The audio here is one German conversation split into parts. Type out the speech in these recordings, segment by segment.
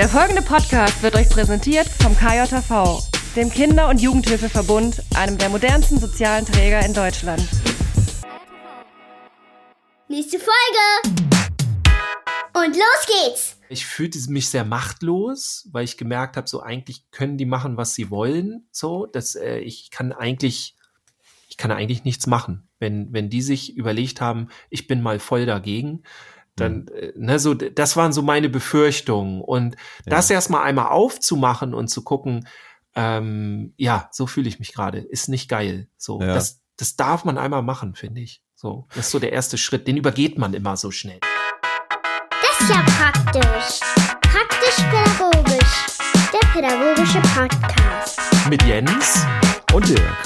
Der folgende Podcast wird euch präsentiert vom KJV, dem Kinder- und Jugendhilfeverbund, einem der modernsten sozialen Träger in Deutschland. Nächste Folge! Und los geht's! Ich fühlte mich sehr machtlos, weil ich gemerkt habe, so eigentlich können die machen, was sie wollen. So, dass äh, ich kann eigentlich, ich kann eigentlich nichts machen. Wenn, wenn die sich überlegt haben, ich bin mal voll dagegen, dann, äh, ne, so, das waren so meine Befürchtungen. Und Ja. das erstmal einmal aufzumachen und zu gucken, ähm, ja, so fühle ich mich gerade, ist nicht geil. So, Ja. das, das darf man einmal machen, finde ich. So, das ist so der erste Schritt, den übergeht man immer so schnell. Das ist ja praktisch. Praktisch-pädagogisch. Der pädagogische Podcast. Mit Jens. und Dirk.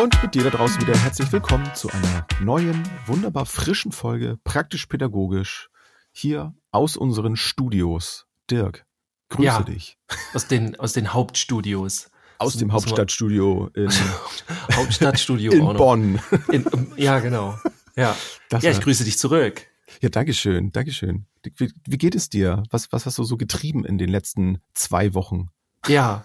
Und mit dir da draußen wieder herzlich willkommen zu einer neuen, wunderbar frischen Folge Praktisch Pädagogisch hier aus unseren Studios. Dirk, grüße Ja. dich. Aus den, aus den Hauptstudios. Aus dem Hauptstadtstudio in, Hauptstadtstudio in. Bonn. In, ja, genau. Ja. Das ja, ich grüße dich zurück. Ja, Dankeschön, Dankeschön. Wie, wie geht es dir? Was, was hast du so getrieben in den letzten zwei Wochen? Ja.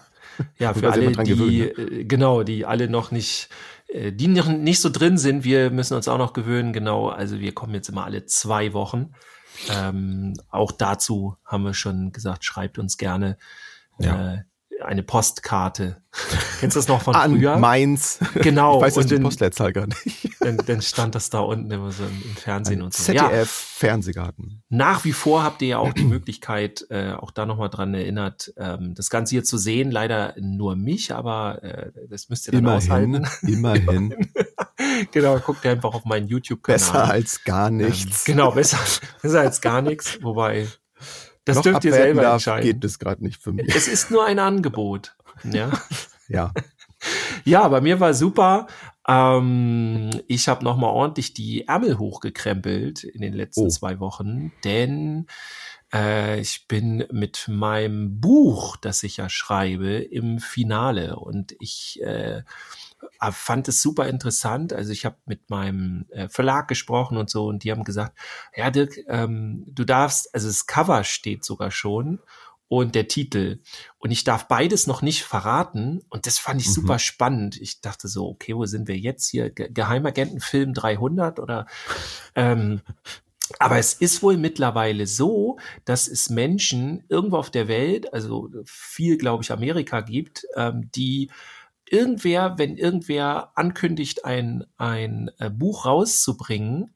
Ja, für uns alle, die, gewöhnen, äh, genau, die alle noch nicht, äh, die noch nicht so drin sind, wir müssen uns auch noch gewöhnen, genau. Also wir kommen jetzt immer alle zwei Wochen. Ähm, auch dazu haben wir schon gesagt, schreibt uns gerne Ja. äh, eine Postkarte. Kennst du das noch von An früher? Mainz. Genau. Ich weiß jetzt und die dann- Postleitzahl gar nicht. dann, dann stand das da unten immer so im, im Fernsehen und so. ZDF Fernsehgarten. Nach wie vor habt ihr ja auch die Möglichkeit, äh, auch da nochmal dran erinnert, ähm, das Ganze hier zu sehen. Leider nur mich, aber äh, das müsst ihr dann Immerhin, aushalten. immerhin. genau, guckt ihr einfach auf meinen YouTube-Kanal. Besser als gar Ähm, nichts. genau, besser, besser als gar nichts. Wobei, das Noch dürft ihr selber darf, entscheiden. geht es gerade nicht für mich. Es ist nur ein Angebot. Ja. Ja. Ja, bei mir war super. Ähm, ich habe noch mal ordentlich die Ärmel hochgekrempelt in den letzten Oh. zwei Wochen, denn äh, ich bin mit meinem Buch, das ich ja schreibe, im Finale und ich äh, fand es super interessant. Also ich habe mit meinem äh, Verlag gesprochen und so und die haben gesagt, ja Dirk, ähm, du darfst, also das Cover steht sogar schon und der Titel. Und ich darf beides noch nicht verraten. Und das fand ich Mhm. super spannend. Ich dachte so, okay, wo sind wir jetzt hier? Ge Geheimagentenfilm 300 oder? Ähm, aber es ist wohl mittlerweile so, dass es Menschen irgendwo auf der Welt, also viel, glaube ich, Amerika gibt, ähm, die irgendwer, wenn irgendwer ankündigt, ein, ein äh, Buch rauszubringen,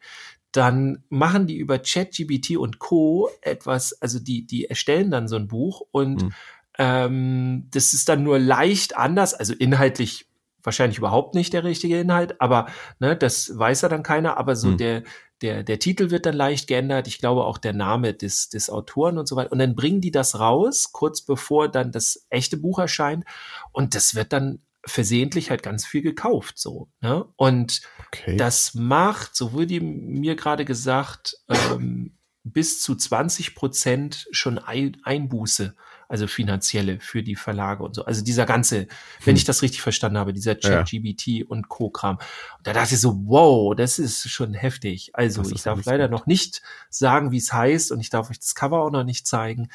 dann machen die über ChatGPT und Co. etwas, also die, die erstellen dann so ein Buch und Mhm. ähm, das ist dann nur leicht anders, also inhaltlich wahrscheinlich überhaupt nicht der richtige Inhalt, aber ne, das weiß ja dann keiner, aber so Mhm. der, der, der Titel wird dann leicht geändert, ich glaube auch der Name des, des Autoren und so weiter. Und dann bringen die das raus, kurz bevor dann das echte Buch erscheint. Und das wird dann versehentlich halt ganz viel gekauft, so. Ne? Und Okay. das macht, so wurde mir gerade gesagt, ähm, bis zu 20 Prozent schon Ein Einbuße, also finanzielle für die Verlage und so. Also dieser ganze, wenn Hm. ich das richtig verstanden habe, dieser Ja. ChatGBT und Co-Kram. Und da dachte ich so, wow, das ist schon heftig. Also ich darf leider gut. noch nicht sagen, wie es heißt und ich darf euch das Cover auch noch nicht zeigen.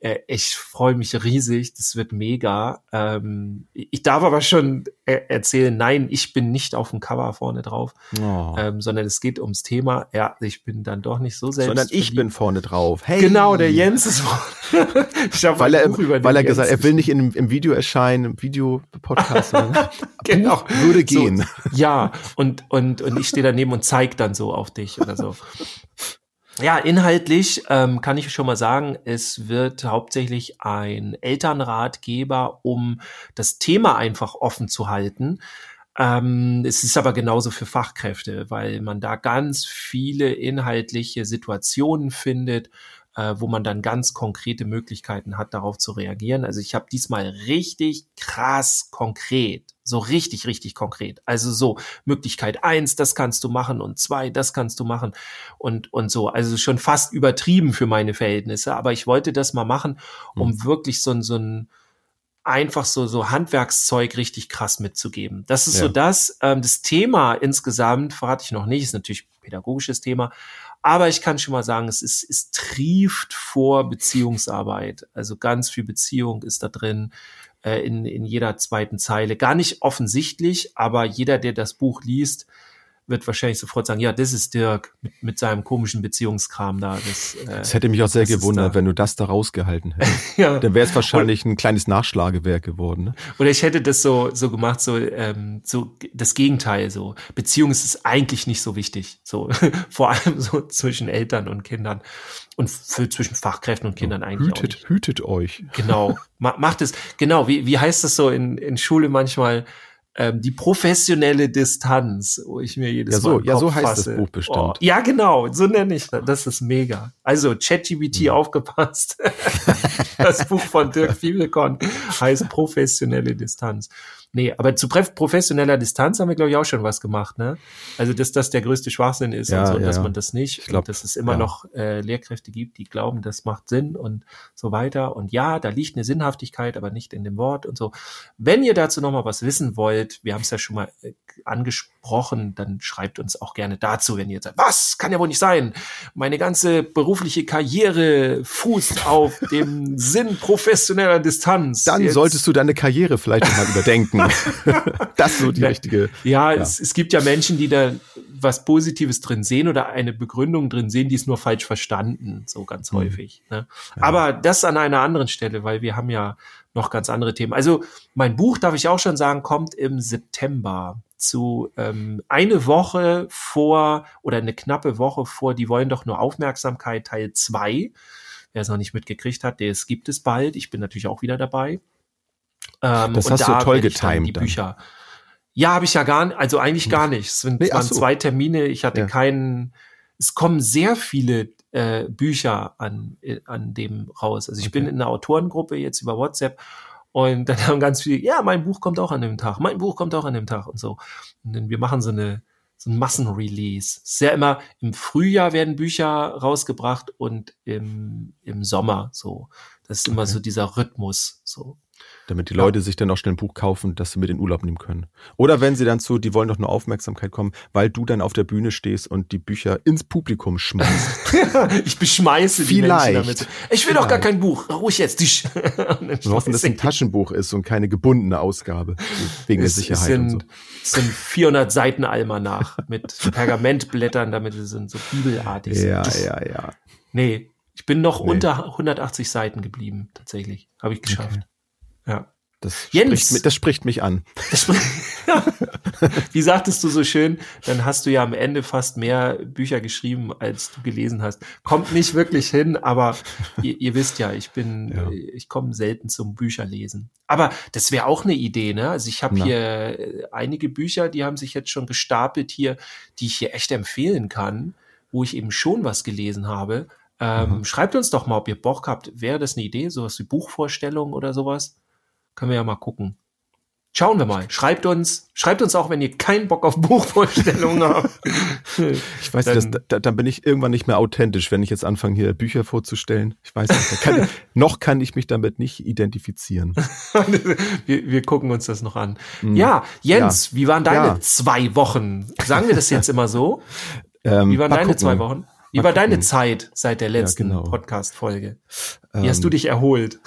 Äh, ich freue mich riesig, das wird mega. Ähm, ich darf aber schon er erzählen, nein, ich bin nicht auf dem Cover vorne drauf, oh. ähm, sondern es geht ums Thema. Ja, ich bin dann doch nicht so selbst. Sondern ich bin vorne drauf. Hey. Genau, der Jens ist vorne. ich habe Weil er, Buch weil er gesagt, er will nicht in, im Video erscheinen, im Video-Podcast. sondern Genau. Buch würde So, gehen. Ja, und, und, und ich stehe daneben und zeig dann so auf dich oder so. Ja, inhaltlich ähm, kann ich schon mal sagen, es wird hauptsächlich ein Elternratgeber, um das Thema einfach offen zu halten. Ähm, es ist aber genauso für Fachkräfte, weil man da ganz viele inhaltliche Situationen findet, äh, wo man dann ganz konkrete Möglichkeiten hat, darauf zu reagieren. Also ich habe diesmal richtig krass konkret, so richtig, richtig konkret. Also so Möglichkeit eins, das kannst du machen und zwei, das kannst du machen und, und so. Also schon fast übertrieben für meine Verhältnisse, aber ich wollte das mal machen, um wirklich so ein, so ein einfach so, so Handwerkszeug richtig krass mitzugeben. Das ist Ja. so das, ähm, das Thema insgesamt, verrate ich noch nicht, ist natürlich pädagogisches Thema, aber ich kann schon mal sagen, es ist, es trieft vor Beziehungsarbeit. Also ganz viel Beziehung ist da drin, äh, in, in jeder zweiten Zeile. Gar nicht offensichtlich, aber jeder, der das Buch liest, wird wahrscheinlich sofort sagen, ja, das ist Dirk mit, mit seinem komischen Beziehungskram da. Das, äh, Es hätte mich auch sehr das gewundert, wenn du das da rausgehalten hättest. ja. Dann wäre es wahrscheinlich ein kleines Nachschlagewerk geworden. Ne? Oder ich hätte das so, so gemacht, so, ähm, so das Gegenteil, so. Beziehung ist eigentlich nicht so wichtig. So, vor allem so zwischen Eltern und Kindern. Und für zwischen Fachkräften und Kindern eigentlich auch nicht. Hütet, hütet euch. Genau. Ma macht es, genau, wie, wie heißt das so in, in Schule manchmal? Ähm, die professionelle Distanz, wo ich mir jedes Ja, so- Mal. ja, so heißt das fasse. Buch bestimmt. Oh, ja, genau, so nenne ich das. Das ist mega. Also, ChatGPT Mhm. aufgepasst. das Buch von Dirk Fiebelkorn heißt professionelle Distanz. Nee, aber zu professioneller Distanz haben wir, glaube ich, auch schon was gemacht, ne? Also, dass das der größte Schwachsinn ist Ja, und so, ja, dass ja. man das nicht, Ich glaub, und dass es immer noch äh, Lehrkräfte gibt, die glauben, das macht Sinn und so weiter. Und ja, da liegt eine Sinnhaftigkeit, aber nicht in dem Wort und so. Wenn ihr dazu noch mal was wissen wollt, wir haben es ja schon mal äh, angesprochen, dann schreibt uns auch gerne dazu, wenn ihr sagt, was kann ja wohl nicht sein? Meine ganze berufliche Karriere fußt auf dem Sinn professioneller Distanz. Dann Jetzt- solltest du deine Karriere vielleicht noch mal überdenken. das ist so die Ja. richtige. Ja, Ja. Es, es gibt ja Menschen, die da was Positives drin sehen oder eine Begründung drin sehen, die es nur falsch verstanden, so ganz Mhm. häufig. Ne? Aber das an einer anderen Stelle, weil wir haben ja noch ganz andere Themen. Also mein Buch, darf ich auch schon sagen, kommt im September zu ähm, eine Woche vor oder eine knappe Woche vor, die wollen doch nur Aufmerksamkeit Teil 2. Wer es noch nicht mitgekriegt hat, der es gibt es bald. Ich bin natürlich auch wieder dabei. Ähm, Das und hast du da toll ich dann getimed Die dann. Bücher. Ja, habe ich ja gar nicht, also eigentlich gar nicht. Es sind, Nee, es waren so. zwei Termine, ich hatte Ja. keinen, es kommen sehr viele äh, Bücher an, äh, an dem raus. Also ich bin Okay. in einer Autorengruppe jetzt über WhatsApp und dann haben ganz viele, ja, mein Buch kommt auch an dem Tag, mein Buch kommt auch an dem Tag und so. Und dann wir machen so eine, so ein Massenrelease. Sehr immer im Frühjahr werden Bücher rausgebracht und im, im Sommer so. Das ist immer Okay. so dieser Rhythmus, so. Damit die Ja. Leute sich dann auch schnell ein Buch kaufen, das sie mit in Urlaub nehmen können. Oder wenn sie dann zu, die wollen doch nur Aufmerksamkeit kommen, weil du dann auf der Bühne stehst und die Bücher ins Publikum schmeißt. ich beschmeiße die Vielleicht. Menschen damit. Ich will doch gar Vielleicht. kein Buch. Ruhig jetzt. Wir hoffen, dass es ein Taschenbuch ist und keine gebundene Ausgabe. Wegen der es, es Sicherheit sind, und so. es sind 400 Seiten Almanach mit Pergamentblättern, damit sie sind so bibelartig. sind. Ja, ja, ja. Nee, ich bin noch Nee. unter 180 Seiten geblieben, tatsächlich. Habe ich geschafft. Ja. Das Jens. spricht, das spricht mich an. Das Wie sagtest du so schön, dann hast du ja am Ende fast mehr Bücher geschrieben, als du gelesen hast. Kommt nicht wirklich hin, aber ihr, ihr wisst ja, ich bin, Ja. ich komme selten zum Bücherlesen. Aber das wäre auch eine Idee, ne? Also ich habe hier äh, einige Bücher, die haben sich jetzt schon gestapelt hier, die ich hier echt empfehlen kann, wo ich eben schon was gelesen habe. Ähm, Mhm. Schreibt uns doch mal, ob ihr Bock habt. Wäre das eine Idee, sowas wie Buchvorstellung oder sowas? Können wir ja mal gucken. Schauen wir mal. Schreibt uns, schreibt uns auch, wenn ihr keinen Bock auf Buchvorstellungen habt. Ich weiß Dann- nicht, das, da, dann bin ich irgendwann nicht mehr authentisch, wenn ich jetzt anfange, hier Bücher vorzustellen. Ich weiß nicht, kann ich, noch kann ich mich damit nicht identifizieren. wir, wir gucken uns das noch an. Hm. Ja, Jens, wie waren deine Ja. zwei Wochen? Sagen wir das jetzt immer so? Ähm, Wie waren deine gucken. zwei Wochen? Wie Mal war deine. Zeit seit der letzten genau. Podcast-Folge? Wie Ähm, hast du dich erholt?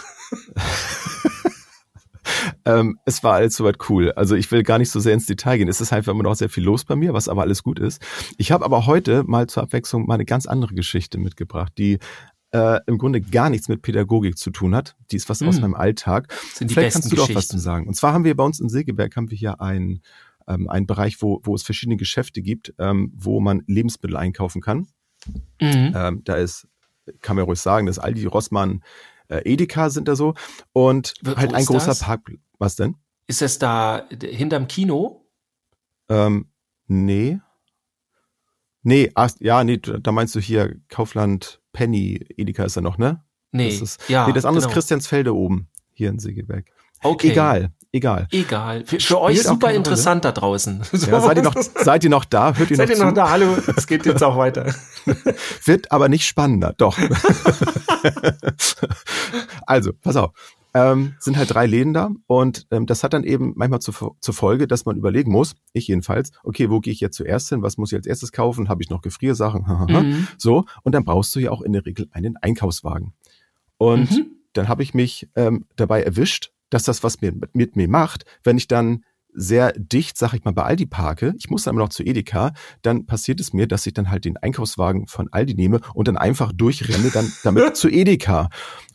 Ähm, es war alles soweit cool. Also ich will gar nicht so sehr ins Detail gehen. Es ist einfach immer noch sehr viel los bei mir, was aber alles gut ist. Ich habe aber heute mal zur Abwechslung mal eine ganz andere Geschichte mitgebracht, die äh, im Grunde gar nichts mit Pädagogik zu tun hat. Die ist was aus Mm. meinem Alltag. Sind die Vielleicht kannst du doch was zu sagen. Und zwar haben wir bei uns in Segeberg haben wir hier einen, ähm, einen Bereich, wo, wo es verschiedene Geschäfte gibt, ähm, wo man Lebensmittel einkaufen kann. Mhm. Ähm, da ist, kann man ruhig sagen, das Aldi, Rossmann, äh, Edeka sind da so. Und Wo- halt wo ein großer? Parkplatz. Was denn? Ist es da hinterm Kino? Ähm, nee. Nee, ach, ja, nee, da meinst du hier Kaufland, Penny, Edeka ist da noch, ne? Nee, Das ist, ja. nee, das andere genau. ist Christiansfelde oben, hier in Segeberg. Okay. Egal, egal. Egal. Für, für euch super interessant da draußen. Ja, seid ihr noch, seid ihr noch da? Hört ihr Seid noch ihr zu? noch da? Hallo, es geht jetzt auch weiter. Wird aber nicht spannender, doch. also, pass auf. Ähm, sind halt drei Läden da und ähm, das hat dann eben manchmal zur, zur Folge, dass man überlegen muss, ich jedenfalls, okay, wo gehe ich jetzt zuerst hin, was muss ich als erstes kaufen, habe ich noch Gefriersachen, Mhm. so und dann brauchst du ja auch in der Regel einen Einkaufswagen. Und Mhm. dann habe ich mich ähm, dabei erwischt, dass das was mir, mit, mit mir macht, wenn ich dann sehr dicht, sag ich mal, bei Aldi parke, ich muss dann aber noch zu Edeka, dann passiert es mir, dass ich dann halt den Einkaufswagen von Aldi nehme und dann einfach durchrenne dann damit zu Edeka.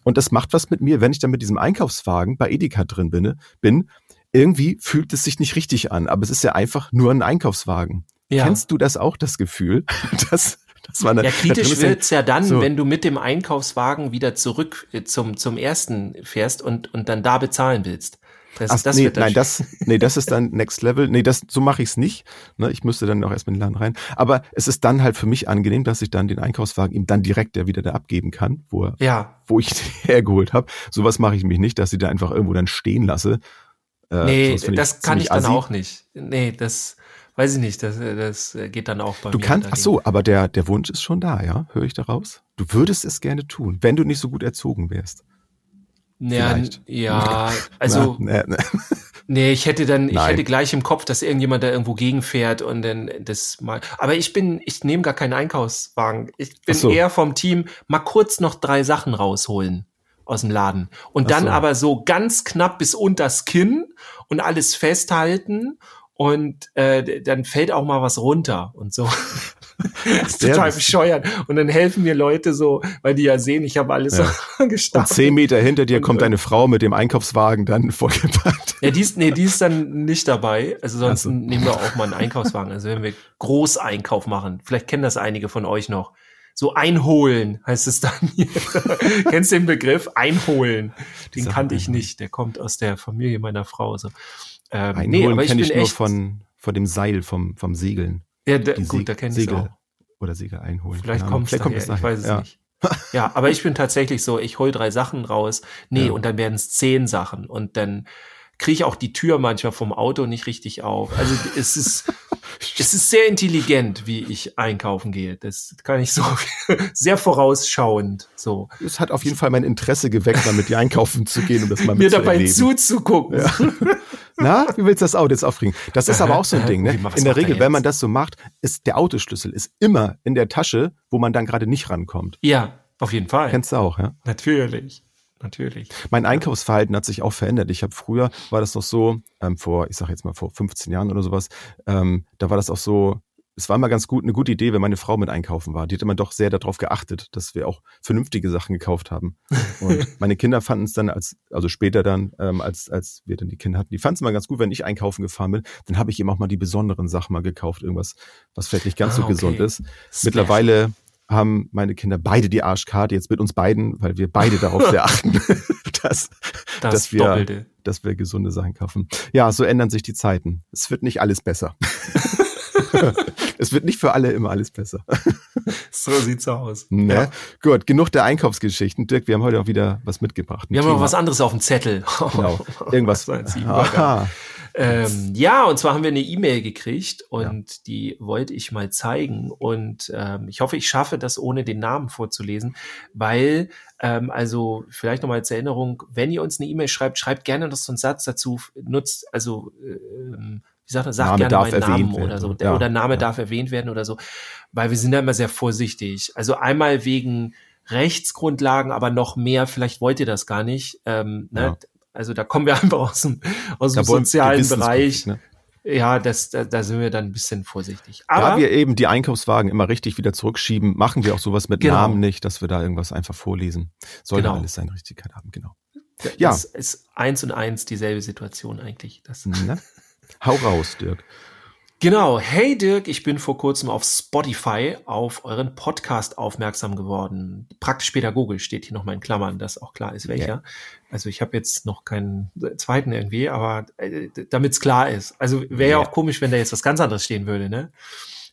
Und das macht was mit mir, wenn ich dann mit diesem Einkaufswagen bei Edeka drin bin, bin. Irgendwie fühlt es sich nicht richtig an, aber es ist ja einfach nur ein Einkaufswagen. Ja. Kennst du das auch, das Gefühl, dass, dass man da- Ja, kritisch wird's ja dann, So. wenn du mit dem Einkaufswagen wieder zurück äh, zum, zum ersten fährst und, und dann da bezahlen willst. Das, Ach, das nee, nein, das, nee, das ist dann Next Level. Nee, das, so mache ich's nicht. Ne, ich müsste dann auch erstmal in den Laden rein. Aber es ist dann halt für mich angenehm, dass ich dann den Einkaufswagen ihm dann direkt ja wieder da abgeben kann, wo, er, Ja, wo ich hergeholt habe. Sowas mache ich mich nicht, dass ich da einfach irgendwo dann stehen lasse. Äh, nee, ich das kann ich dann assi. auch nicht. Nee, das weiß ich nicht. Das, das geht dann auch bei Du mir. kannst, ach so, aber der, der Wunsch ist schon da, ja? Höre ich daraus? Du würdest es gerne tun, wenn du nicht so gut erzogen wärst. Ja, vielleicht. ja, also Na, ne, ne. Nee, ich hätte dann, ich Nein. hätte gleich im Kopf, dass irgendjemand da irgendwo gegenfährt und dann das mal. Aber ich bin, ich nehme gar keinen Einkaufswagen. Ich bin so. eher vom Team, mal kurz noch drei Sachen rausholen aus dem Laden. Und dann so. aber so ganz knapp bis unters Kinn und alles festhalten und äh, dann fällt auch mal was runter und so. das ist total bescheuert. Und dann helfen mir Leute so, weil die ja sehen, ich habe alles Ja. so Und gestapelt. zehn Meter hinter dir Und- kommt deine Frau mit dem Einkaufswagen dann vollgepackt. Ja, die ist, nee, die ist dann nicht dabei. Also sonst Ach so. nehmen wir auch mal einen Einkaufswagen. Also wenn wir Großeinkauf machen, vielleicht kennen das einige von euch noch. So einholen heißt es dann hier. Kennst du den Begriff? Einholen. Den Sag kannte ich nicht. Der kommt aus der Familie meiner Frau. So. Ähm, Einholen nee, ich kenne bin ich nur von, von dem Seil, vom, vom Segeln. Ja, da, gut, Seg- da kenne ich Segel auch. Oder Segel einholen. Vielleicht daher, es ich weiß es ja. nicht. Ja, aber ich bin tatsächlich so, ich hol drei Sachen raus. Nee, Ja. und dann werden es zehn Sachen. Und dann kriege ich auch die Tür manchmal vom Auto nicht richtig auf. Also es ist, es ist sehr intelligent, wie ich einkaufen gehe. Das kann ich so sehr vorausschauend so. Es hat auf jeden Fall mein Interesse geweckt, damit die einkaufen zu gehen, um das mal Mir dabei zuzugucken. Na, wie willst du das Auto jetzt aufkriegen? Das ist aber auch so ein Ding, ne? In der er Regel, wenn man das so macht, ist der Autoschlüssel ist immer in der Tasche, wo man dann gerade nicht rankommt. Ja, auf jeden Fall. Kennst du auch, ja? Natürlich. Natürlich. Mein Einkaufsverhalten hat sich auch verändert. Ich habe früher war das noch so, ähm, vor, ich sag jetzt mal vor 15 Jahren oder sowas, ähm, da war das auch so, es war immer ganz gut, eine gute Idee, wenn meine Frau mit einkaufen war. Die hat immer doch sehr darauf geachtet, dass wir auch vernünftige Sachen gekauft haben. Und meine Kinder fanden es dann als, also später dann, ähm, als, als wir dann die Kinder hatten, die fanden es immer ganz gut, wenn ich einkaufen gefahren bin. Dann habe ich eben auch mal die besonderen Sachen mal gekauft, irgendwas, was vielleicht nicht ganz Ah, so okay. gesund ist. Mittlerweile haben meine Kinder beide die Arschkarte, jetzt mit uns beiden, weil wir beide darauf sehr achten, dass, Das dass wir, Doppelte. dass wir gesunde Sachen kaufen. Ja, so ändern sich die Zeiten. Es wird nicht alles besser. es wird nicht für alle immer alles besser. So sieht's aus. Ne? Ja. Gut, genug der Einkaufsgeschichten. Dirk, wir haben heute auch wieder was mitgebracht. Wir haben noch Thema. was anderes auf dem Zettel. Genau. Irgendwas. Aha. Ähm, ja, und zwar haben wir eine E-Mail gekriegt und die wollte ich mal zeigen. Und ähm, ich hoffe, ich schaffe das, ohne den Namen vorzulesen, weil, ähm, also vielleicht nochmal als Erinnerung, wenn ihr uns eine E-Mail schreibt, schreibt gerne noch so einen Satz dazu, nutzt, also ähm, wie sagt er, sagt Name gerne darf meinen Namen werden. oder so. Ja, oder Name ja. darf erwähnt werden oder so. Weil wir sind da immer sehr vorsichtig. Also einmal wegen Rechtsgrundlagen, aber noch mehr, vielleicht wollt ihr das gar nicht. Ähm, ne? Ja. Also da kommen wir einfach aus dem, aus dem sozialen Bereich. Ne? Ja, das, da, da sind wir dann ein bisschen vorsichtig. Aber da wir eben die Einkaufswagen immer richtig wieder zurückschieben, machen wir auch sowas mit Genau. Namen nicht, dass wir da irgendwas einfach vorlesen. Soll Genau. ja alles seine Richtigkeit haben, genau. ja. das ist eins und eins dieselbe Situation eigentlich. Das, Ne? Hau raus, Dirk. Genau. Hey Dirk, ich bin vor kurzem auf Spotify auf euren Podcast aufmerksam geworden. Praktisch pädagogisch steht hier nochmal in Klammern, dass auch klar ist, welcher. Also ich habe jetzt noch keinen zweiten irgendwie, aber äh, damit es klar ist. Also wäre ja Ja. auch komisch, wenn da jetzt was ganz anderes stehen würde, ne?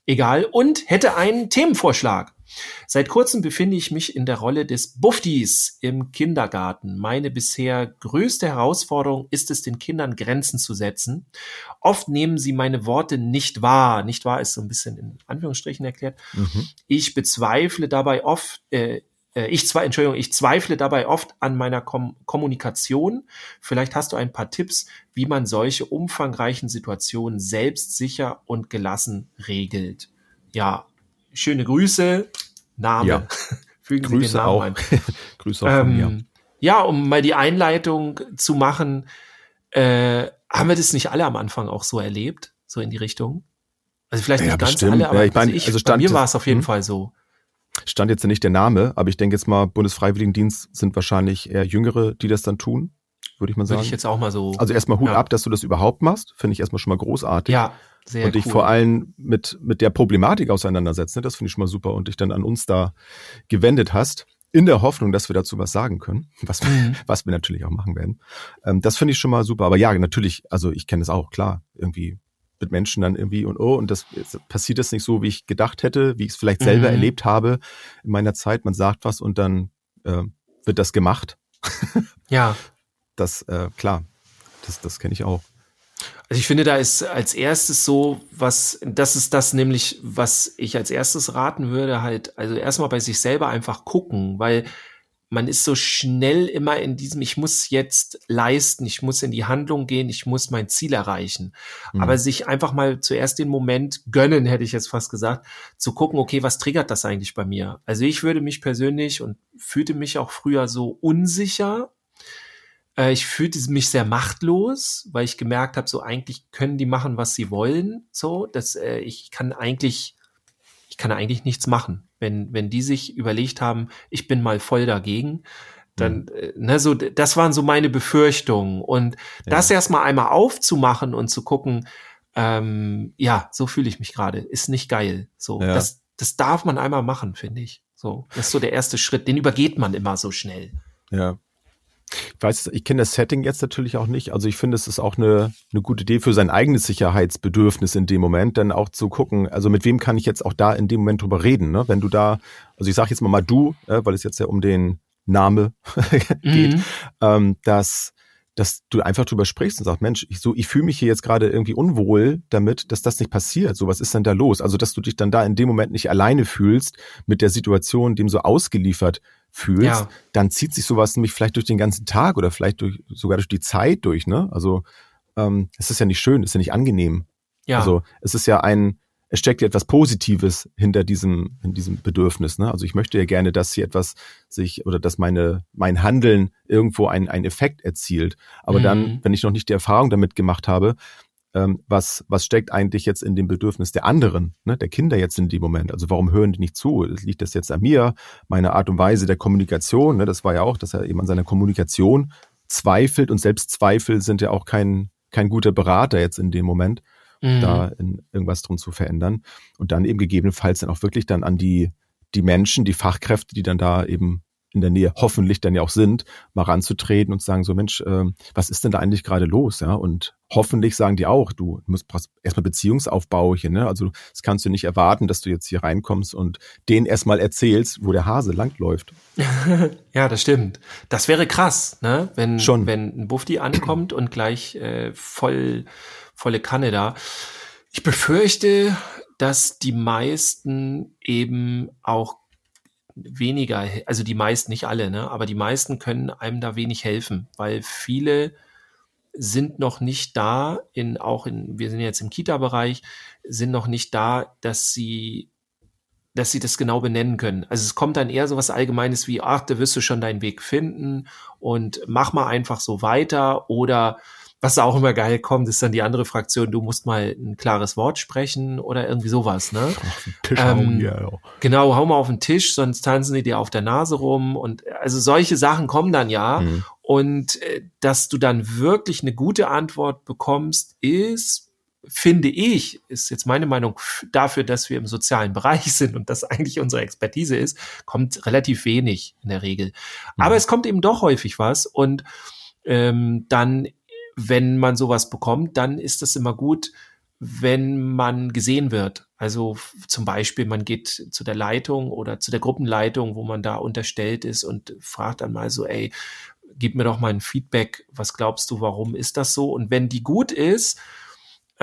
Egal. Und hätte einen Themenvorschlag. Seit kurzem befinde ich mich in der Rolle des Buftis im Kindergarten. Meine bisher größte Herausforderung ist es, den Kindern Grenzen zu setzen. Oft nehmen sie meine Worte nicht wahr. Nicht wahr ist so ein bisschen in Anführungsstrichen erklärt. Mhm. Ich bezweifle dabei oft, äh, ich zwei, Entschuldigung, ich zweifle dabei oft an meiner Kom Kommunikation. Vielleicht hast du ein paar Tipps, wie man solche umfangreichen Situationen selbstsicher und gelassen regelt. Ja, schöne Grüße, Name. Ja. Fügen Grüße Sie den Namen auch. ein. Grüße auch von mir. Ähm, ja, um mal die Einleitung zu machen, äh, haben wir das nicht alle am Anfang auch so erlebt, so in die Richtung? Also vielleicht Ja, nicht ganz bestimmt. alle, aber Ja, ich mein, also ich, also bei mir war es auf jeden hm? Fall so. Stand jetzt nicht der Name, aber ich denke jetzt mal, Bundesfreiwilligendienst sind wahrscheinlich eher Jüngere, die das dann tun, würde ich mal Würde sagen. ich jetzt auch mal so. also erstmal Hut ja. ab, dass du das überhaupt machst, finde ich erstmal schon mal großartig. ja, sehr und dich cool. vor allem mit, mit der Problematik auseinandersetzt. Ne? Das finde ich schon mal super und dich dann an uns da gewendet hast, in der Hoffnung, dass wir dazu was sagen können, was, wir- Mhm. was wir natürlich auch machen werden. Ähm, das finde ich schon mal super. Aber ja, natürlich, also ich kenne es auch, klar, irgendwie mit Menschen dann irgendwie und oh, und das passiert das nicht so, wie ich gedacht hätte, wie ich es vielleicht selber Mhm. erlebt habe in meiner Zeit. Man sagt was und dann äh, wird das gemacht. Ja, Das, äh, klar, das, das kenne ich auch. also ich finde, da ist als erstes so, was, das ist das nämlich, was ich als erstes raten würde, halt, also erstmal bei sich selber einfach gucken, weil man ist so schnell immer in diesem, ich muss jetzt leisten, ich muss in die Handlung gehen, ich muss mein Ziel erreichen. Mhm. Aber sich einfach mal zuerst den Moment gönnen, hätte ich jetzt fast gesagt, zu gucken, okay, was triggert das eigentlich bei mir? Also ich würde mich persönlich und fühlte mich auch früher so unsicher. Äh, Ich fühlte mich sehr machtlos, weil ich gemerkt habe, so eigentlich können die machen, was sie wollen. So, dass äh, ich kann eigentlich, ich kann eigentlich nichts machen. Wenn, wenn die sich überlegt haben, ich bin mal voll dagegen, dann, äh, ne, so, das waren so meine Befürchtungen. Und das erstmal einmal aufzumachen und zu gucken, ähm, ja, so fühle ich mich gerade, ist nicht geil. So, Ja. das, das darf man einmal machen, finde ich. So, das ist so der erste Schritt, den übergeht man immer so schnell. Ja. Ich weiß, ich kenne das Setting jetzt natürlich auch nicht. Also ich finde, es ist auch eine, eine gute Idee für sein eigenes Sicherheitsbedürfnis in dem Moment, dann auch zu gucken, also mit wem kann ich jetzt auch da in dem Moment drüber reden, ne? Wenn du da, also ich sage jetzt mal mal du, äh, weil es jetzt ja um den Name geht, Mhm. ähm, dass, dass du einfach drüber sprichst und sagst, Mensch, ich, so, ich fühle mich hier jetzt gerade irgendwie unwohl damit, dass das nicht passiert. So, was ist denn da los? Also, dass du dich dann da in dem Moment nicht alleine fühlst mit der Situation, dem so ausgeliefert fühlst, Ja. dann zieht sich sowas nämlich vielleicht durch den ganzen Tag oder vielleicht durch, sogar durch die Zeit durch, ne? Also, ähm, es ist ja nicht schön, es ist ja nicht angenehm. Ja, Also, es ist ja ein, es steckt ja etwas Positives hinter diesem, in diesem Bedürfnis. Ne? Also ich möchte ja gerne, dass hier etwas sich oder dass meine, mein Handeln irgendwo einen, einen Effekt erzielt. Aber Mhm. dann, wenn ich noch nicht die Erfahrung damit gemacht habe, ähm, was, was steckt eigentlich jetzt in dem Bedürfnis der anderen, ne, der Kinder jetzt in dem Moment? Also warum hören die nicht zu? Liegt das jetzt an mir, meine Art und Weise der Kommunikation? Ne? Das war ja auch, dass er eben an seiner Kommunikation zweifelt und selbst Zweifel sind ja auch kein, kein guter Berater jetzt in dem Moment Mhm. da in irgendwas drum zu verändern. Und dann eben gegebenenfalls dann auch wirklich dann an die, die Menschen, die Fachkräfte, die dann da eben in der Nähe hoffentlich dann ja auch sind, mal ranzutreten und zu sagen, so Mensch, ähm, was ist denn da eigentlich gerade los? Ja, und hoffentlich sagen die auch, du musst erstmal Beziehungsaufbau hier, ne? Also das kannst du nicht erwarten, dass du jetzt hier reinkommst und denen erstmal erzählst, wo der Hase langläuft. Ja, das stimmt. Das wäre krass, ne? Wenn, Schon. wenn ein Bufti ankommt und gleich äh, voll, volle Kanne da. Ich befürchte, dass die meisten eben auch weniger, also die meisten, nicht alle, ne? Aber die meisten können einem da wenig helfen, weil viele sind noch nicht da, in auch in, wir sind jetzt im Kita-Bereich, sind noch nicht da, dass sie dass sie das genau benennen können. Also es kommt dann eher so was Allgemeines wie, ach, da wirst du schon deinen Weg finden und mach mal einfach so weiter oder was auch immer geil kommt, ist dann die andere Fraktion, du musst mal ein klares Wort sprechen oder irgendwie sowas, ne? Tisch Ähm, hauen hier, ja. Genau, hau mal auf den Tisch, sonst tanzen die dir auf der Nase rum und also solche Sachen kommen dann ja Mhm. und äh, dass du dann wirklich eine gute Antwort bekommst, ist finde ich, ist jetzt meine Meinung dafür, dass wir im sozialen Bereich sind und das eigentlich unsere Expertise ist, kommt relativ wenig in der Regel. Aber es kommt eben doch häufig was und ähm, dann, wenn man sowas bekommt, dann ist das immer gut, wenn man gesehen wird. Also zum Beispiel, man geht zu der Leitung oder zu der Gruppenleitung, wo man da unterstellt ist und fragt dann mal so, ey, gib mir doch mal ein Feedback, was glaubst du, warum ist das so? Und wenn die gut ist,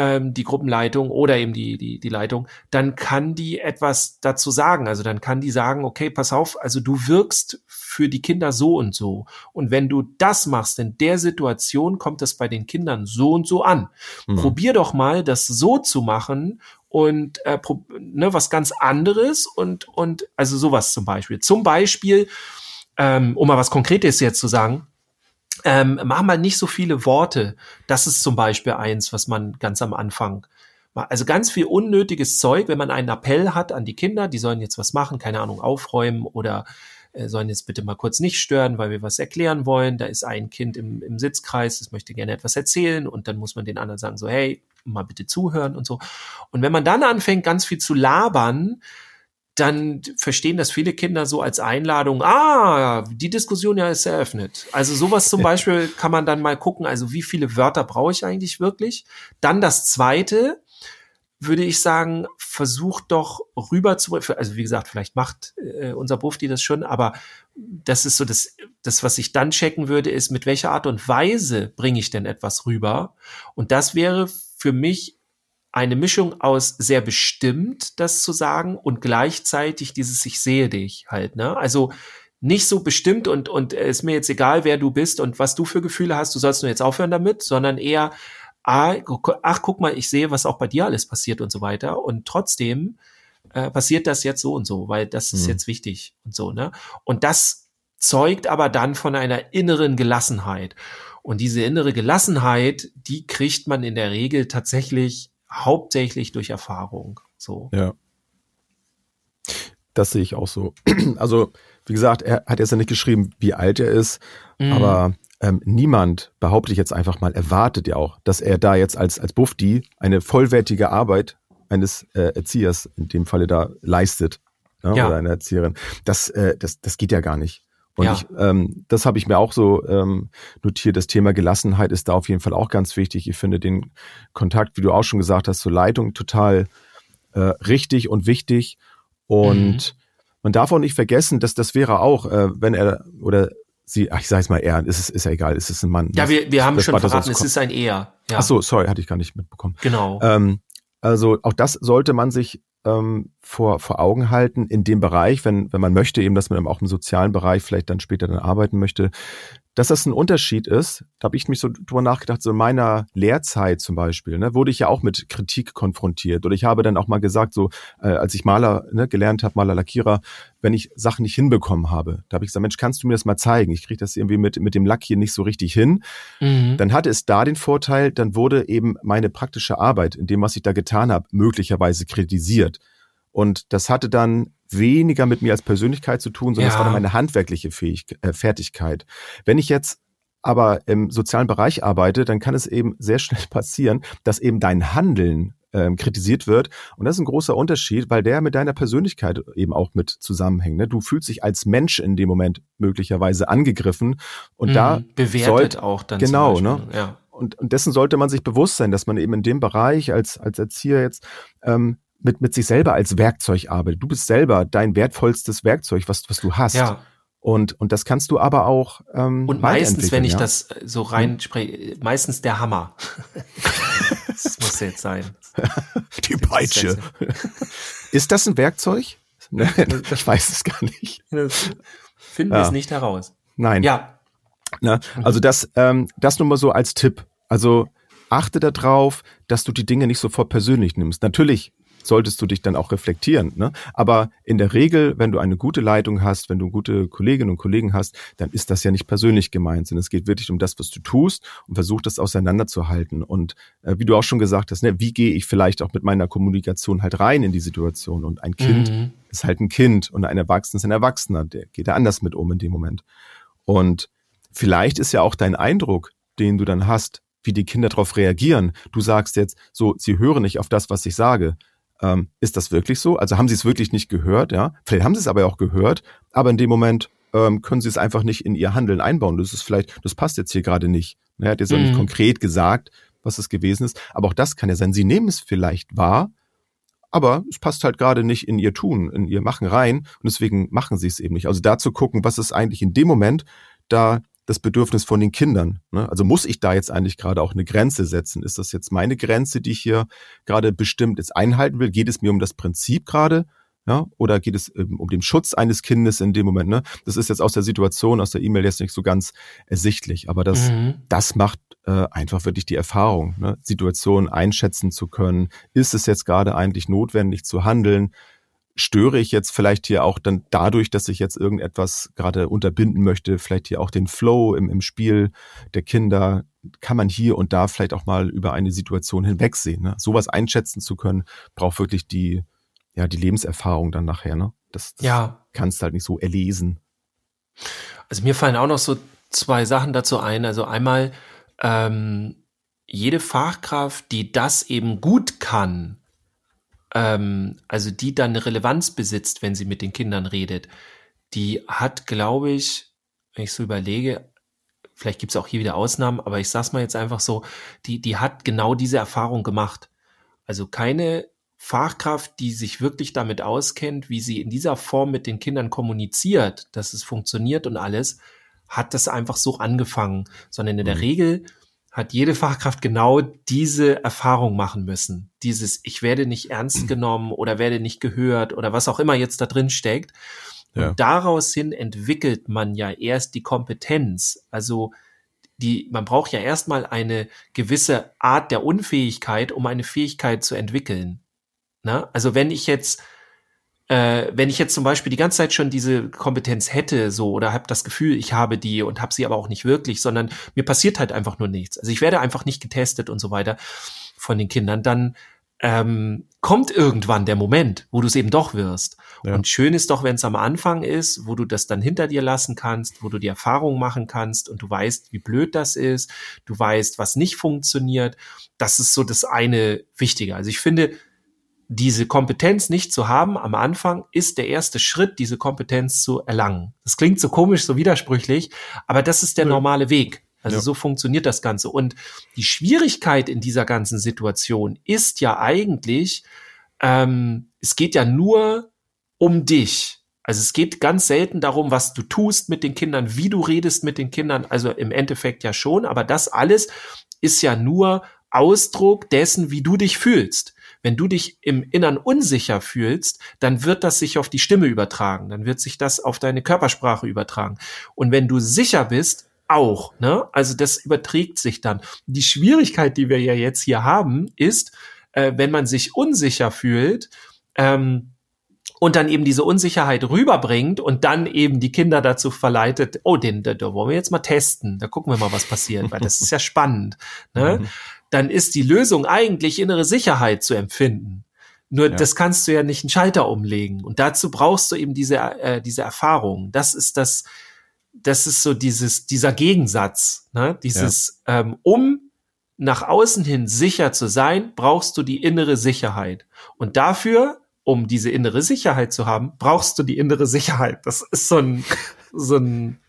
ähm, die Gruppenleitung oder eben die, die, die Leitung, dann kann die etwas dazu sagen. Also dann kann die sagen, okay, pass auf, also du wirkst für die Kinder so und so. Und wenn du das machst, in der Situation kommt das bei den Kindern so und so an. Mhm. Probier doch mal, das so zu machen und äh, ne, was ganz anderes und, und also sowas zum Beispiel. Zum Beispiel, ähm, um mal was Konkretes jetzt zu sagen, ähm, mach mal nicht so viele Worte. Das ist zum Beispiel eins, was man ganz am Anfang also ganz viel unnötiges Zeug, wenn man einen Appell hat an die Kinder, die sollen jetzt was machen, keine Ahnung, aufräumen oder äh, sollen jetzt bitte mal kurz nicht stören, weil wir was erklären wollen. Da ist ein Kind im, im Sitzkreis, das möchte gerne etwas erzählen und dann muss man den anderen sagen, so, hey, mal bitte zuhören und so. Und wenn man dann anfängt, ganz viel zu labern, dann verstehen das viele Kinder so als Einladung, ah, die Diskussion ja ist eröffnet. Also sowas zum Beispiel kann man dann mal gucken, also wie viele Wörter brauche ich eigentlich wirklich? Dann das zweite, würde ich sagen, versucht doch rüber zu, also wie gesagt, vielleicht macht äh, unser Bufti das schon, aber das ist so das, das, was ich dann checken würde, ist, mit welcher Art und Weise bringe ich denn etwas rüber? Und das wäre für mich eine Mischung aus sehr bestimmt, das zu sagen, und gleichzeitig dieses Ich sehe dich halt, ne? Also nicht so bestimmt und, und ist mir jetzt egal, wer du bist und was du für Gefühle hast, du sollst nur jetzt aufhören damit, sondern eher, ah, ach, guck mal, ich sehe, was auch bei dir alles passiert und so weiter. Und trotzdem äh, passiert das jetzt so und so, weil das ist mhm. jetzt wichtig und so, ne? Und das zeugt aber dann von einer inneren Gelassenheit. Und diese innere Gelassenheit, die kriegt man in der Regel tatsächlich hauptsächlich durch Erfahrung. So. Ja. Das sehe ich auch so. Also, wie gesagt, er hat jetzt ja nicht geschrieben, wie alt er ist, mhm. aber ähm, niemand, behaupte ich jetzt einfach mal, erwartet ja auch, dass er da jetzt als, als Buffdi eine vollwertige Arbeit eines äh, Erziehers in dem Falle da leistet. Ne, ja. Oder einer Erzieherin. Das, äh, das, das geht ja gar nicht. Und ja. ich, ähm, das habe ich mir auch so ähm, notiert. Das Thema Gelassenheit ist da auf jeden Fall auch ganz wichtig. Ich finde den Kontakt, wie du auch schon gesagt hast, zur Leitung total äh, richtig und wichtig. Und mhm. man darf auch nicht vergessen, dass das wäre auch, äh, wenn er oder sie, ach, ich sage es mal er, ist, ist, ist ja egal, ist es ein Mann. Ja, wir, wir haben schon verraten, es ist ein er. Ja. Ach so, sorry, hatte ich gar nicht mitbekommen. Genau. Ähm, also auch das sollte man sich ähm, vor, vor Augen halten in dem Bereich, wenn, wenn man möchte, eben, dass man eben auch im sozialen Bereich vielleicht dann später dann arbeiten möchte, dass das ein Unterschied ist, da habe ich mich so drüber nachgedacht, so in meiner Lehrzeit zum Beispiel, ne, wurde ich ja auch mit Kritik konfrontiert. Oder ich habe dann auch mal gesagt, so äh, als ich Maler ne, gelernt habe, Maler Lackierer, wenn ich Sachen nicht hinbekommen habe, da habe ich gesagt, Mensch, kannst du mir das mal zeigen? Ich kriege das irgendwie mit, mit dem Lack hier nicht so richtig hin. Mhm. Dann hatte es da den Vorteil, dann wurde eben meine praktische Arbeit in dem, was ich da getan habe, möglicherweise kritisiert. Und das hatte dann weniger mit mir als Persönlichkeit zu tun, sondern es ja. war dann meine handwerkliche Fähig äh, Fertigkeit. Wenn ich jetzt aber im sozialen Bereich arbeite, dann kann es eben sehr schnell passieren, dass eben dein Handeln ähm, kritisiert wird. Und das ist ein großer Unterschied, weil der mit deiner Persönlichkeit eben auch mit zusammenhängt. Ne? Du fühlst dich als Mensch in dem Moment möglicherweise angegriffen und mhm, da bewertet sollt, auch dann genau, ne? Ja. Und, und dessen sollte man sich bewusst sein, dass man eben in dem Bereich als als Erzieher jetzt ähm, mit, mit sich selber als Werkzeug arbeitet. Du bist selber dein wertvollstes Werkzeug, was, was du hast. Ja. Und, und das kannst du aber auch. Ähm, und meistens, wenn ich ja? das so reinspreche, meistens der Hammer. das muss jetzt sein. Die Peitsche. Ist das ein Werkzeug? ich weiß es gar nicht. Finden wir es nicht heraus. Nein. Ja. Na, also das, ähm, das nur mal so als Tipp. Also achte darauf, dass du die Dinge nicht sofort persönlich nimmst. Natürlich solltest du dich dann auch reflektieren. Ne? Aber in der Regel, wenn du eine gute Leitung hast, wenn du gute Kolleginnen und Kollegen hast, dann ist das ja nicht persönlich gemeint, sondern es geht wirklich um das, was du tust und versuch das auseinanderzuhalten. Und äh, wie du auch schon gesagt hast, ne, wie gehe ich vielleicht auch mit meiner Kommunikation halt rein in die Situation? Und ein Kind mhm. ist halt ein Kind und ein Erwachsener ist ein Erwachsener, der geht da anders mit um in dem Moment. Und vielleicht ist ja auch dein Eindruck, den du dann hast, wie die Kinder darauf reagieren. Du sagst jetzt so, sie hören nicht auf das, was ich sage. Ähm, ist das wirklich so? Also haben sie es wirklich nicht gehört? Ja, vielleicht haben sie es aber auch gehört, aber in dem Moment ähm, können sie es einfach nicht in ihr Handeln einbauen. Das ist vielleicht, das passt jetzt hier gerade nicht. Er hat jetzt mhm. auch nicht konkret gesagt, was es gewesen ist, aber auch das kann ja sein. Sie nehmen es vielleicht wahr, aber es passt halt gerade nicht in ihr Tun, in ihr Machen rein und deswegen machen sie es eben nicht. Also da zu gucken, was ist eigentlich in dem Moment da das Bedürfnis von den Kindern. Ne? Also muss ich da jetzt eigentlich gerade auch eine Grenze setzen? Ist das jetzt meine Grenze, die ich hier gerade bestimmt jetzt einhalten will? Geht es mir um das Prinzip gerade? Ja, oder geht es um den Schutz eines Kindes in dem Moment? Ne? Das ist jetzt aus der Situation, aus der E-Mail jetzt nicht so ganz ersichtlich, aber das, mhm. das macht äh, einfach wirklich die Erfahrung, ne? Situationen einschätzen zu können. Ist es jetzt gerade eigentlich notwendig zu handeln? Störe ich jetzt vielleicht hier auch dann dadurch, dass ich jetzt irgendetwas gerade unterbinden möchte, vielleicht hier auch den Flow im, im Spiel der Kinder, kann man hier und da vielleicht auch mal über eine Situation hinwegsehen. Ne? Sowas einschätzen zu können, braucht wirklich die, ja, die Lebenserfahrung dann nachher. Ne? Das, das ja. kannst du halt nicht so erlesen. Also mir fallen auch noch so zwei Sachen dazu ein. Also einmal, ähm, jede Fachkraft, die das eben gut kann, ähm, also die dann eine Relevanz besitzt, wenn sie mit den Kindern redet, die hat, glaube ich, wenn ich so überlege, vielleicht gibt es auch hier wieder Ausnahmen, aber ich sag's mal jetzt einfach so, die, die hat genau diese Erfahrung gemacht. Also keine Fachkraft, die sich wirklich damit auskennt, wie sie in dieser Form mit den Kindern kommuniziert, dass es funktioniert und alles, hat das einfach so angefangen, sondern in der mhm. Regel hat jede Fachkraft genau diese Erfahrung machen müssen. Dieses, ich werde nicht ernst genommen oder werde nicht gehört oder was auch immer jetzt da drin steckt. Ja. Und daraus hin entwickelt man ja erst die Kompetenz. Also die, man braucht ja erstmal eine gewisse Art der Unfähigkeit, um eine Fähigkeit zu entwickeln. Na? Also wenn ich jetzt äh, wenn ich jetzt zum Beispiel die ganze Zeit schon diese Kompetenz hätte, so oder habe das Gefühl, ich habe die und habe sie aber auch nicht wirklich, sondern mir passiert halt einfach nur nichts. Also ich werde einfach nicht getestet und so weiter von den Kindern, dann ähm, kommt irgendwann der Moment, wo du es eben doch wirst. Ja. Und schön ist doch, wenn es am Anfang ist, wo du das dann hinter dir lassen kannst, wo du die Erfahrung machen kannst und du weißt, wie blöd das ist, du weißt, was nicht funktioniert. Das ist so das eine Wichtige. Also ich finde, diese Kompetenz nicht zu haben am Anfang ist der erste Schritt, diese Kompetenz zu erlangen. Das klingt so komisch, so widersprüchlich, aber das ist der ja. normale Weg. Also ja. so funktioniert das Ganze. Und die Schwierigkeit in dieser ganzen Situation ist ja eigentlich, ähm, es geht ja nur um dich. Also es geht ganz selten darum, was du tust mit den Kindern, wie du redest mit den Kindern. Also im Endeffekt ja schon, aber das alles ist ja nur Ausdruck dessen, wie du dich fühlst. Wenn du dich im Innern unsicher fühlst, dann wird das sich auf die Stimme übertragen, dann wird sich das auf deine Körpersprache übertragen. Und wenn du sicher bist, auch, ne? Also das überträgt sich dann. Die Schwierigkeit, die wir ja jetzt hier haben, ist, äh, wenn man sich unsicher fühlt, ähm, und dann eben diese Unsicherheit rüberbringt und dann eben die Kinder dazu verleitet, oh, den, da, da wollen wir jetzt mal testen, da gucken wir mal, was passiert, weil das ist ja spannend. Ne? Mhm dann ist die Lösung eigentlich innere Sicherheit zu empfinden. Nur ja. das kannst du ja nicht einen Schalter umlegen. Und dazu brauchst du eben diese, äh, diese Erfahrung. Das ist das, das ist so dieses, dieser Gegensatz, ne? Dieses, ja. ähm, um nach außen hin sicher zu sein, brauchst du die innere Sicherheit. Und dafür, um diese innere Sicherheit zu haben, brauchst du die innere Sicherheit. Das ist so ein, so ein,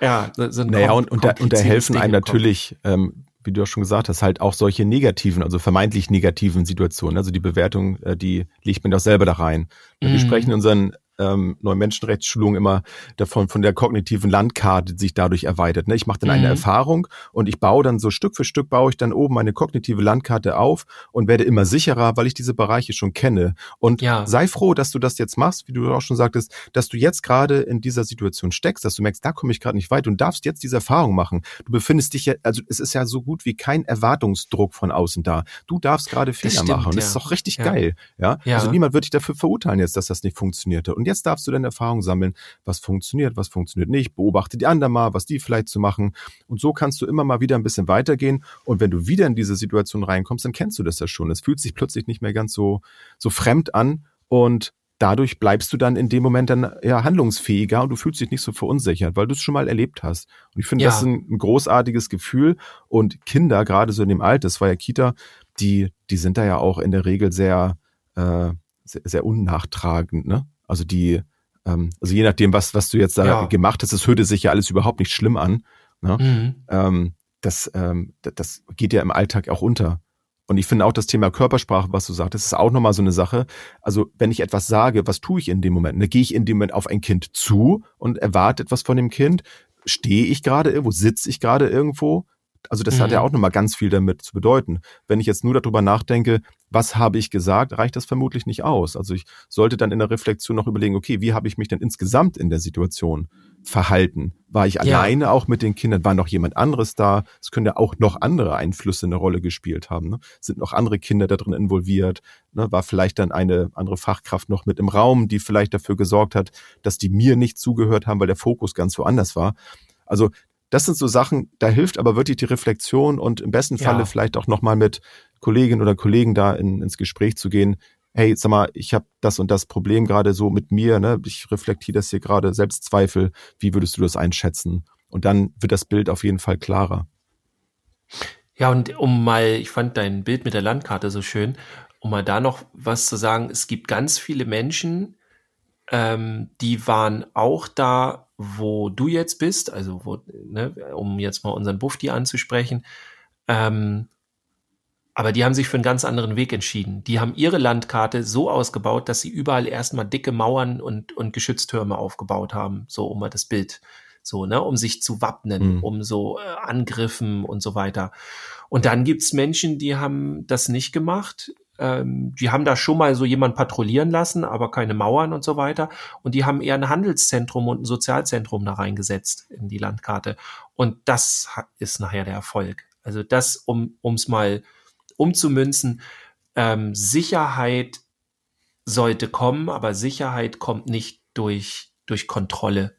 ja, so ein Naja, und, und, da, und da helfen einem natürlich ähm, wie du auch schon gesagt hast, halt auch solche negativen, also vermeintlich negativen Situationen. Also die Bewertung, äh, die legt man doch selber da rein. Wir mhm. sprechen in unseren ähm, neue Menschenrechtsschulung immer davon, von der kognitiven Landkarte, sich dadurch erweitert. Ne? Ich mache dann mhm. eine Erfahrung und ich baue dann so Stück für Stück, baue ich dann oben meine kognitive Landkarte auf und werde immer sicherer, weil ich diese Bereiche schon kenne. Und ja. sei froh, dass du das jetzt machst, wie du auch schon sagtest, dass du jetzt gerade in dieser Situation steckst, dass du merkst, da komme ich gerade nicht weit und darfst jetzt diese Erfahrung machen. Du befindest dich ja, also es ist ja so gut wie kein Erwartungsdruck von außen da. Du darfst gerade Fehler stimmt, machen und das ist doch richtig ja. geil. Ja? ja? Also niemand wird dich dafür verurteilen jetzt, dass das nicht funktionierte. Und jetzt darfst du deine Erfahrung sammeln, was funktioniert, was funktioniert nicht, beobachte die anderen mal, was die vielleicht zu machen. Und so kannst du immer mal wieder ein bisschen weitergehen. Und wenn du wieder in diese Situation reinkommst, dann kennst du das ja schon. Es fühlt sich plötzlich nicht mehr ganz so, so fremd an und dadurch bleibst du dann in dem Moment dann ja handlungsfähiger und du fühlst dich nicht so verunsichert, weil du es schon mal erlebt hast. Und ich finde, ja. das ist ein, ein, großartiges Gefühl. Und Kinder, gerade so in dem Alter, das war ja Kita, die, die sind da ja auch in der Regel sehr, äh, sehr, sehr unnachtragend, ne? Also die, ähm, also je nachdem, was, was du jetzt da ja. gemacht hast, das hörte sich ja alles überhaupt nicht schlimm an. Ne? Mhm. Ähm, das, ähm, das geht ja im Alltag auch unter. Und ich finde auch das Thema Körpersprache, was du sagst, das ist auch nochmal so eine Sache. Also wenn ich etwas sage, was tue ich in dem Moment? Ne, gehe ich in dem Moment auf ein Kind zu und erwarte etwas von dem Kind? stehe ich gerade irgendwo, sitze ich gerade irgendwo? Also das mhm. hat ja mhm. auch nochmal ganz viel damit zu bedeuten. Wenn ich jetzt nur darüber nachdenke, was habe ich gesagt, reicht das vermutlich nicht aus. Also ich sollte dann in der Reflexion noch überlegen, okay, wie habe ich mich denn insgesamt in der Situation verhalten? War ich ja. alleine auch mit den Kindern? War noch jemand anderes da? Es können ja auch noch andere Einflüsse eine Rolle gespielt haben. Ne? Sind noch andere Kinder da drin involviert? Ne? War vielleicht dann eine andere Fachkraft noch mit im Raum, die vielleicht dafür gesorgt hat, dass die mir nicht zugehört haben, weil der Fokus ganz woanders war? Also das sind so Sachen, da hilft aber wirklich die Reflexion und im besten Falle ja. vielleicht auch nochmal mit Kolleginnen oder Kollegen da in, ins Gespräch zu gehen. Hey, sag mal, ich habe das und das Problem gerade so mit mir, ne? Ich reflektiere das hier gerade, Selbstzweifel. Wie würdest du das einschätzen? Und dann wird das Bild auf jeden Fall klarer. Ja, und um mal, ich fand dein Bild mit der Landkarte so schön, um mal da noch was zu sagen, es gibt ganz viele Menschen, ähm, die waren auch da, wo du jetzt bist, also wo, ne, um jetzt mal unseren Bufti anzusprechen, ähm, aber die haben sich für einen ganz anderen Weg entschieden. Die haben ihre Landkarte so ausgebaut, dass sie überall erstmal dicke Mauern und, und Geschütztürme aufgebaut haben, so um mal das Bild, so, ne, um sich zu wappnen, mhm. um so äh, Angriffen und so weiter. Und dann gibt's Menschen, die haben das nicht gemacht, ähm, die haben da schon mal so jemand patrouillieren lassen, aber keine Mauern und so weiter. Und die haben eher ein Handelszentrum und ein Sozialzentrum da reingesetzt in die Landkarte. Und das ist nachher der Erfolg. Also das, um es mal umzumünzen, ähm, Sicherheit sollte kommen, aber Sicherheit kommt nicht durch, durch Kontrolle.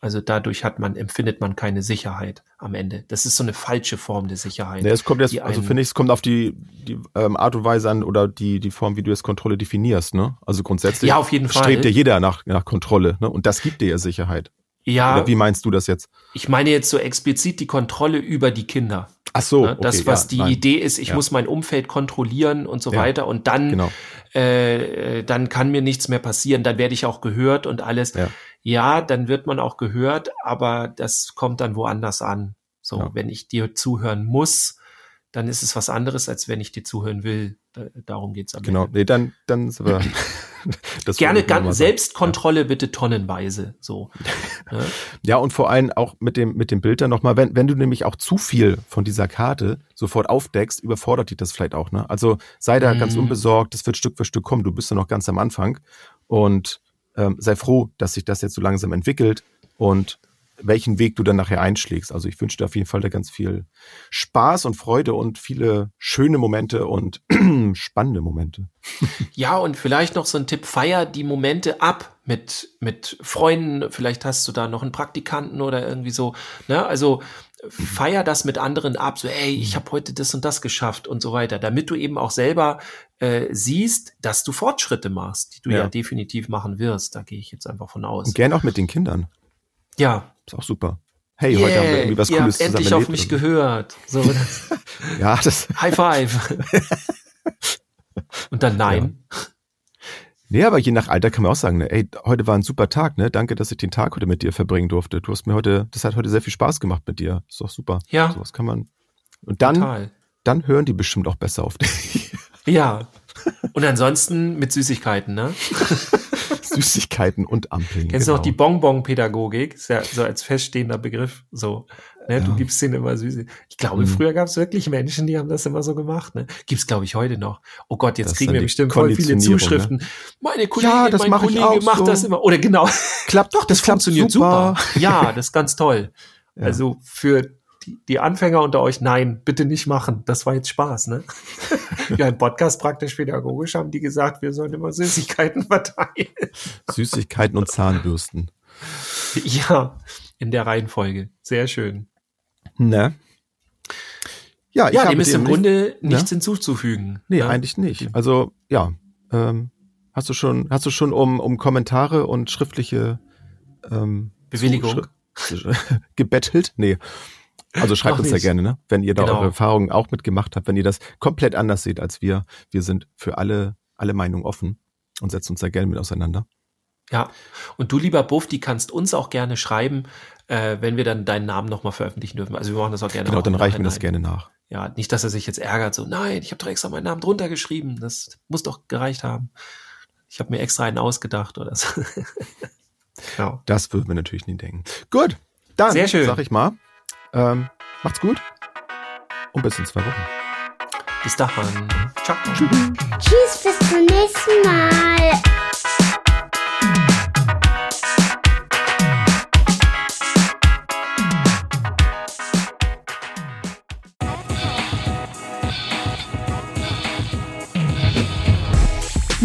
Also dadurch hat man, empfindet man keine Sicherheit am Ende. Das ist so eine falsche Form der Sicherheit. Nee, es kommt jetzt, also finde ich, es kommt auf die, die ähm, Art und Weise an oder die, die Form, wie du das Kontrolle definierst, ne? Also grundsätzlich ja, auf jeden Fall. strebt ja jeder nach, nach Kontrolle, ne? Und das gibt dir ja Sicherheit. Ja. Oder wie meinst du das jetzt? Ich meine jetzt so explizit die Kontrolle über die Kinder. Ach so. Ne? Das, okay, was ja, die nein. Idee ist, ich ja. muss mein Umfeld kontrollieren und so ja. weiter und dann, genau. äh, dann kann mir nichts mehr passieren, dann werde ich auch gehört und alles. Ja dann wird man auch gehört, aber das kommt dann woanders an. So, ja. wenn ich dir zuhören muss, dann ist es was anderes, als wenn ich dir zuhören will. Da, darum geht's am Genau, Ende. nee, dann, dann sind wir. das Gerne ganz, Selbstkontrolle ja. bitte tonnenweise. So. ja. ja, und vor allem auch mit dem, mit dem Bild dann nochmal, wenn, wenn du nämlich auch zu viel von dieser Karte sofort aufdeckst, überfordert dich das vielleicht auch, ne? Also sei da mm. ganz unbesorgt, das wird Stück für Stück kommen, du bist ja noch ganz am Anfang. Und ähm, sei froh, dass sich das jetzt so langsam entwickelt und welchen Weg du dann nachher einschlägst. Also ich wünsche dir auf jeden Fall da ganz viel Spaß und Freude und viele schöne Momente und spannende Momente. ja, und vielleicht noch so ein Tipp, feier die Momente ab mit, mit Freunden. Vielleicht hast du da noch einen Praktikanten oder irgendwie so. Ne? Also feier das mit anderen ab, so, ey, ich habe heute das und das geschafft und so weiter, damit du eben auch selber äh, siehst, dass du Fortschritte machst, die du ja, ja definitiv machen wirst. Da gehe ich jetzt einfach von aus. Und gern auch mit den Kindern. Ja. Ist auch super. Hey, yeah, heute haben wir irgendwie was Cooles ihr habt endlich auf mich gehört. So, ja, das. High five. und dann nein. Ja. Nee, aber je nach Alter kann man auch sagen, ne, ey, heute war ein super Tag, ne? Danke, dass ich den Tag heute mit dir verbringen durfte. Du hast mir heute, das hat heute sehr viel Spaß gemacht mit dir. Ist doch super. Ja. So was kann man. Und dann, Total. dann hören die bestimmt auch besser auf dich. Ja. Und ansonsten mit Süßigkeiten, ne? Süßigkeiten und Ampeln. Kennst genau. du noch die Bonbon-Pädagogik? Ist ja so als feststehender Begriff. So, ne? Du gibst denen immer Süße. Ich glaube, mhm. früher gab es wirklich Menschen, die haben das immer so gemacht. Ne? Gibt's, glaube ich, heute noch. Oh Gott, jetzt das kriegen wir bestimmt voll viele Zuschriften. Ne? Meine Kollegin, ja, das mein mach Kollege macht so. das immer. Oder genau. Klappt doch, das, das funktioniert super. super. Ja, das ist ganz toll. Ja. Also für die, die Anfänger unter euch, nein, bitte nicht machen. Das war jetzt Spaß, ne? ja, im Podcast praktisch pädagogisch haben die gesagt, wir sollen immer Süßigkeiten verteilen. Süßigkeiten und Zahnbürsten. Ja, in der Reihenfolge. Sehr schön. Ne? Ja, ich ja dem ist im Grunde ne? nichts hinzuzufügen. Nee, ne? eigentlich nicht. Also, ja, ähm, hast du schon, hast du schon um, um Kommentare und schriftliche ähm, Bewilligung gebettelt? Nee. Also schreibt uns ja gerne, ne? wenn ihr da genau. eure Erfahrungen auch mitgemacht habt, wenn ihr das komplett anders seht als wir. Wir sind für alle, alle Meinungen offen und setzen uns da gerne mit auseinander. Ja, und du, lieber Buff, die kannst uns auch gerne schreiben, äh, wenn wir dann deinen Namen nochmal veröffentlichen dürfen. Also wir machen das auch gerne. Genau, dann reichen wir das gerne nach. Ja, nicht, dass er sich jetzt ärgert, so, nein, ich habe doch extra meinen Namen drunter geschrieben. Das muss doch gereicht haben. Ich habe mir extra einen ausgedacht oder so. genau. Das würden wir natürlich nie denken. Gut, Dann Sehr schön. sag ich mal, ähm, macht's gut und bis in zwei Wochen. Bis dahin. Ciao. Tschüss, bis zum nächsten Mal.